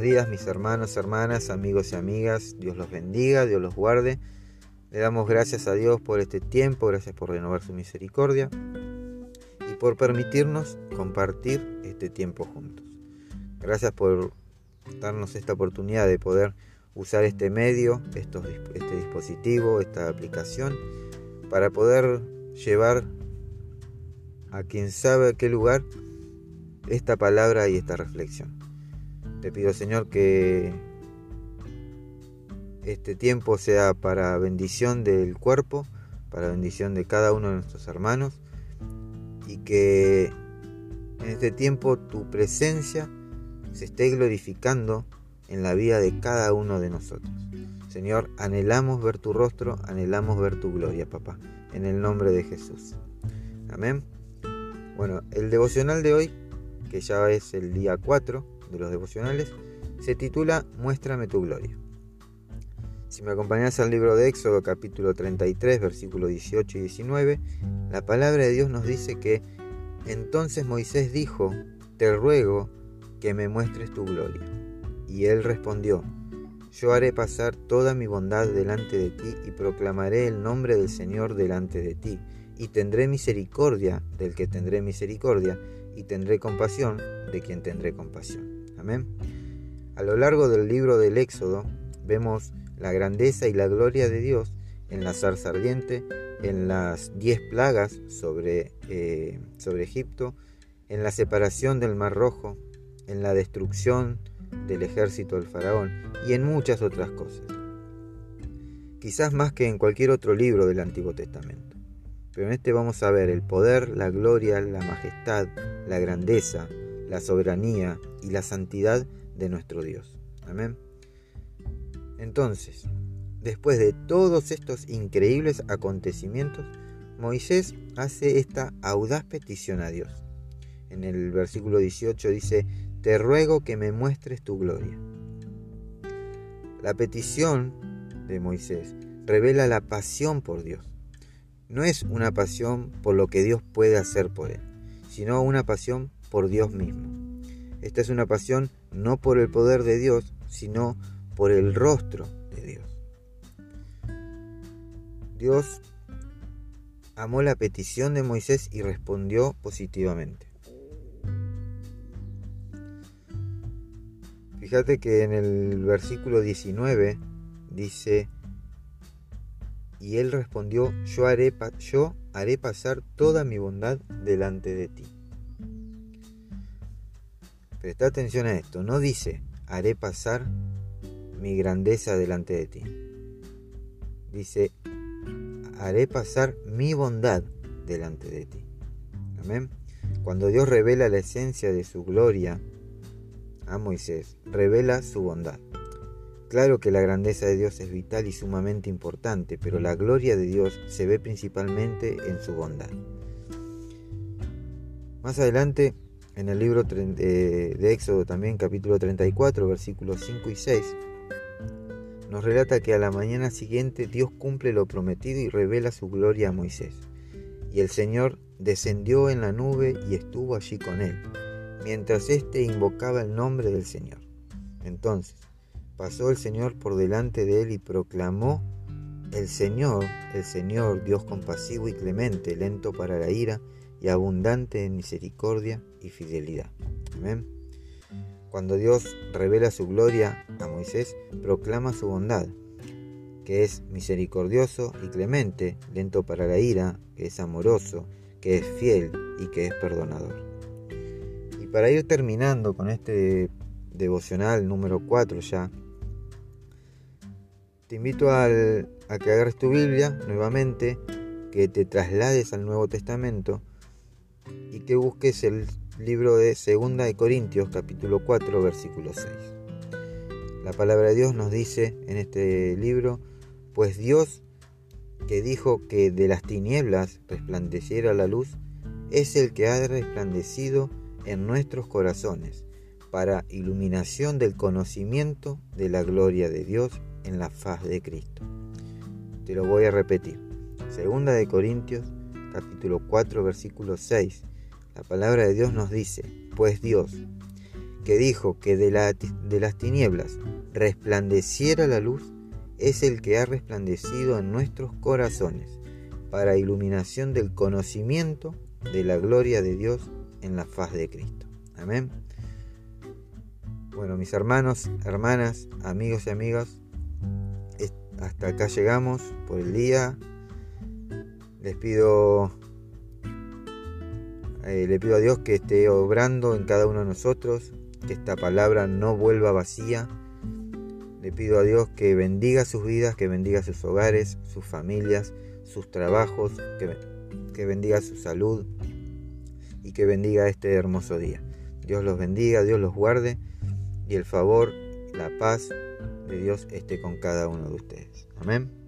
días mis hermanos, hermanas, amigos y amigas. Dios los bendiga, Dios los guarde. Le damos gracias a Dios por este tiempo, gracias por renovar su misericordia y por permitirnos compartir este tiempo juntos. Gracias por darnos esta oportunidad de poder usar este medio, este dispositivo, esta aplicación, para poder llevar a quien sabe a qué lugar esta palabra y esta reflexión. Te pido Señor que este tiempo sea para bendición del cuerpo, para bendición de cada uno de nuestros hermanos y que en este tiempo tu presencia se esté glorificando en la vida de cada uno de nosotros. Señor, anhelamos ver tu rostro, anhelamos ver tu gloria, papá, en el nombre de Jesús. Amén. Bueno, el devocional de hoy, que ya es el día 4 de los devocionales, se titula Muéstrame tu gloria. Si me acompañas al libro de Éxodo capítulo 33, versículos 18 y 19, la palabra de Dios nos dice que entonces Moisés dijo, te ruego que me muestres tu gloria. Y él respondió, yo haré pasar toda mi bondad delante de ti y proclamaré el nombre del Señor delante de ti y tendré misericordia del que tendré misericordia, y tendré compasión de quien tendré compasión. Amén. A lo largo del libro del Éxodo vemos la grandeza y la gloria de Dios en la zarza ardiente, en las diez plagas sobre, eh, sobre Egipto, en la separación del Mar Rojo, en la destrucción del ejército del faraón y en muchas otras cosas. Quizás más que en cualquier otro libro del Antiguo Testamento. Pero en este vamos a ver el poder, la gloria, la majestad, la grandeza, la soberanía y la santidad de nuestro Dios. Amén. Entonces, después de todos estos increíbles acontecimientos, Moisés hace esta audaz petición a Dios. En el versículo 18 dice, Te ruego que me muestres tu gloria. La petición de Moisés revela la pasión por Dios no es una pasión por lo que Dios puede hacer por él, sino una pasión por Dios mismo. Esta es una pasión no por el poder de Dios, sino por el rostro de Dios. Dios amó la petición de Moisés y respondió positivamente. Fíjate que en el versículo 19 dice, y él respondió, yo haré, yo haré pasar toda mi bondad delante de ti. Presta atención a esto, no dice, haré pasar mi grandeza delante de ti. Dice, haré pasar mi bondad delante de ti. Amén. Cuando Dios revela la esencia de su gloria a Moisés, revela su bondad. Claro que la grandeza de Dios es vital y sumamente importante, pero la gloria de Dios se ve principalmente en su bondad. Más adelante, en el libro de Éxodo también, capítulo 34, versículos 5 y 6, nos relata que a la mañana siguiente Dios cumple lo prometido y revela su gloria a Moisés. Y el Señor descendió en la nube y estuvo allí con él, mientras éste invocaba el nombre del Señor. Entonces, Pasó el Señor por delante de él y proclamó, el Señor, el Señor, Dios compasivo y clemente, lento para la ira y abundante en misericordia y fidelidad. Amén. Cuando Dios revela su gloria a Moisés, proclama su bondad, que es misericordioso y clemente, lento para la ira, que es amoroso, que es fiel y que es perdonador. Y para ir terminando con este devocional número 4 ya, te invito a que agarres tu Biblia nuevamente, que te traslades al Nuevo Testamento y que busques el libro de Segunda de Corintios capítulo 4 versículo 6. La palabra de Dios nos dice en este libro, pues Dios que dijo que de las tinieblas resplandeciera la luz, es el que ha resplandecido en nuestros corazones para iluminación del conocimiento de la gloria de Dios en la faz de Cristo. Te lo voy a repetir. Segunda de Corintios capítulo 4 versículo 6. La palabra de Dios nos dice, pues Dios, que dijo que de, de las tinieblas resplandeciera la luz, es el que ha resplandecido en nuestros corazones para iluminación del conocimiento de la gloria de Dios en la faz de Cristo. Amén. Bueno, mis hermanos, hermanas, amigos y amigas, hasta acá llegamos por el día. Les pido, eh, le pido a Dios que esté obrando en cada uno de nosotros, que esta palabra no vuelva vacía. Le pido a Dios que bendiga sus vidas, que bendiga sus hogares, sus familias, sus trabajos, que, que bendiga su salud y que bendiga este hermoso día. Dios los bendiga, Dios los guarde y el favor, la paz de Dios esté con cada uno de ustedes. Amén.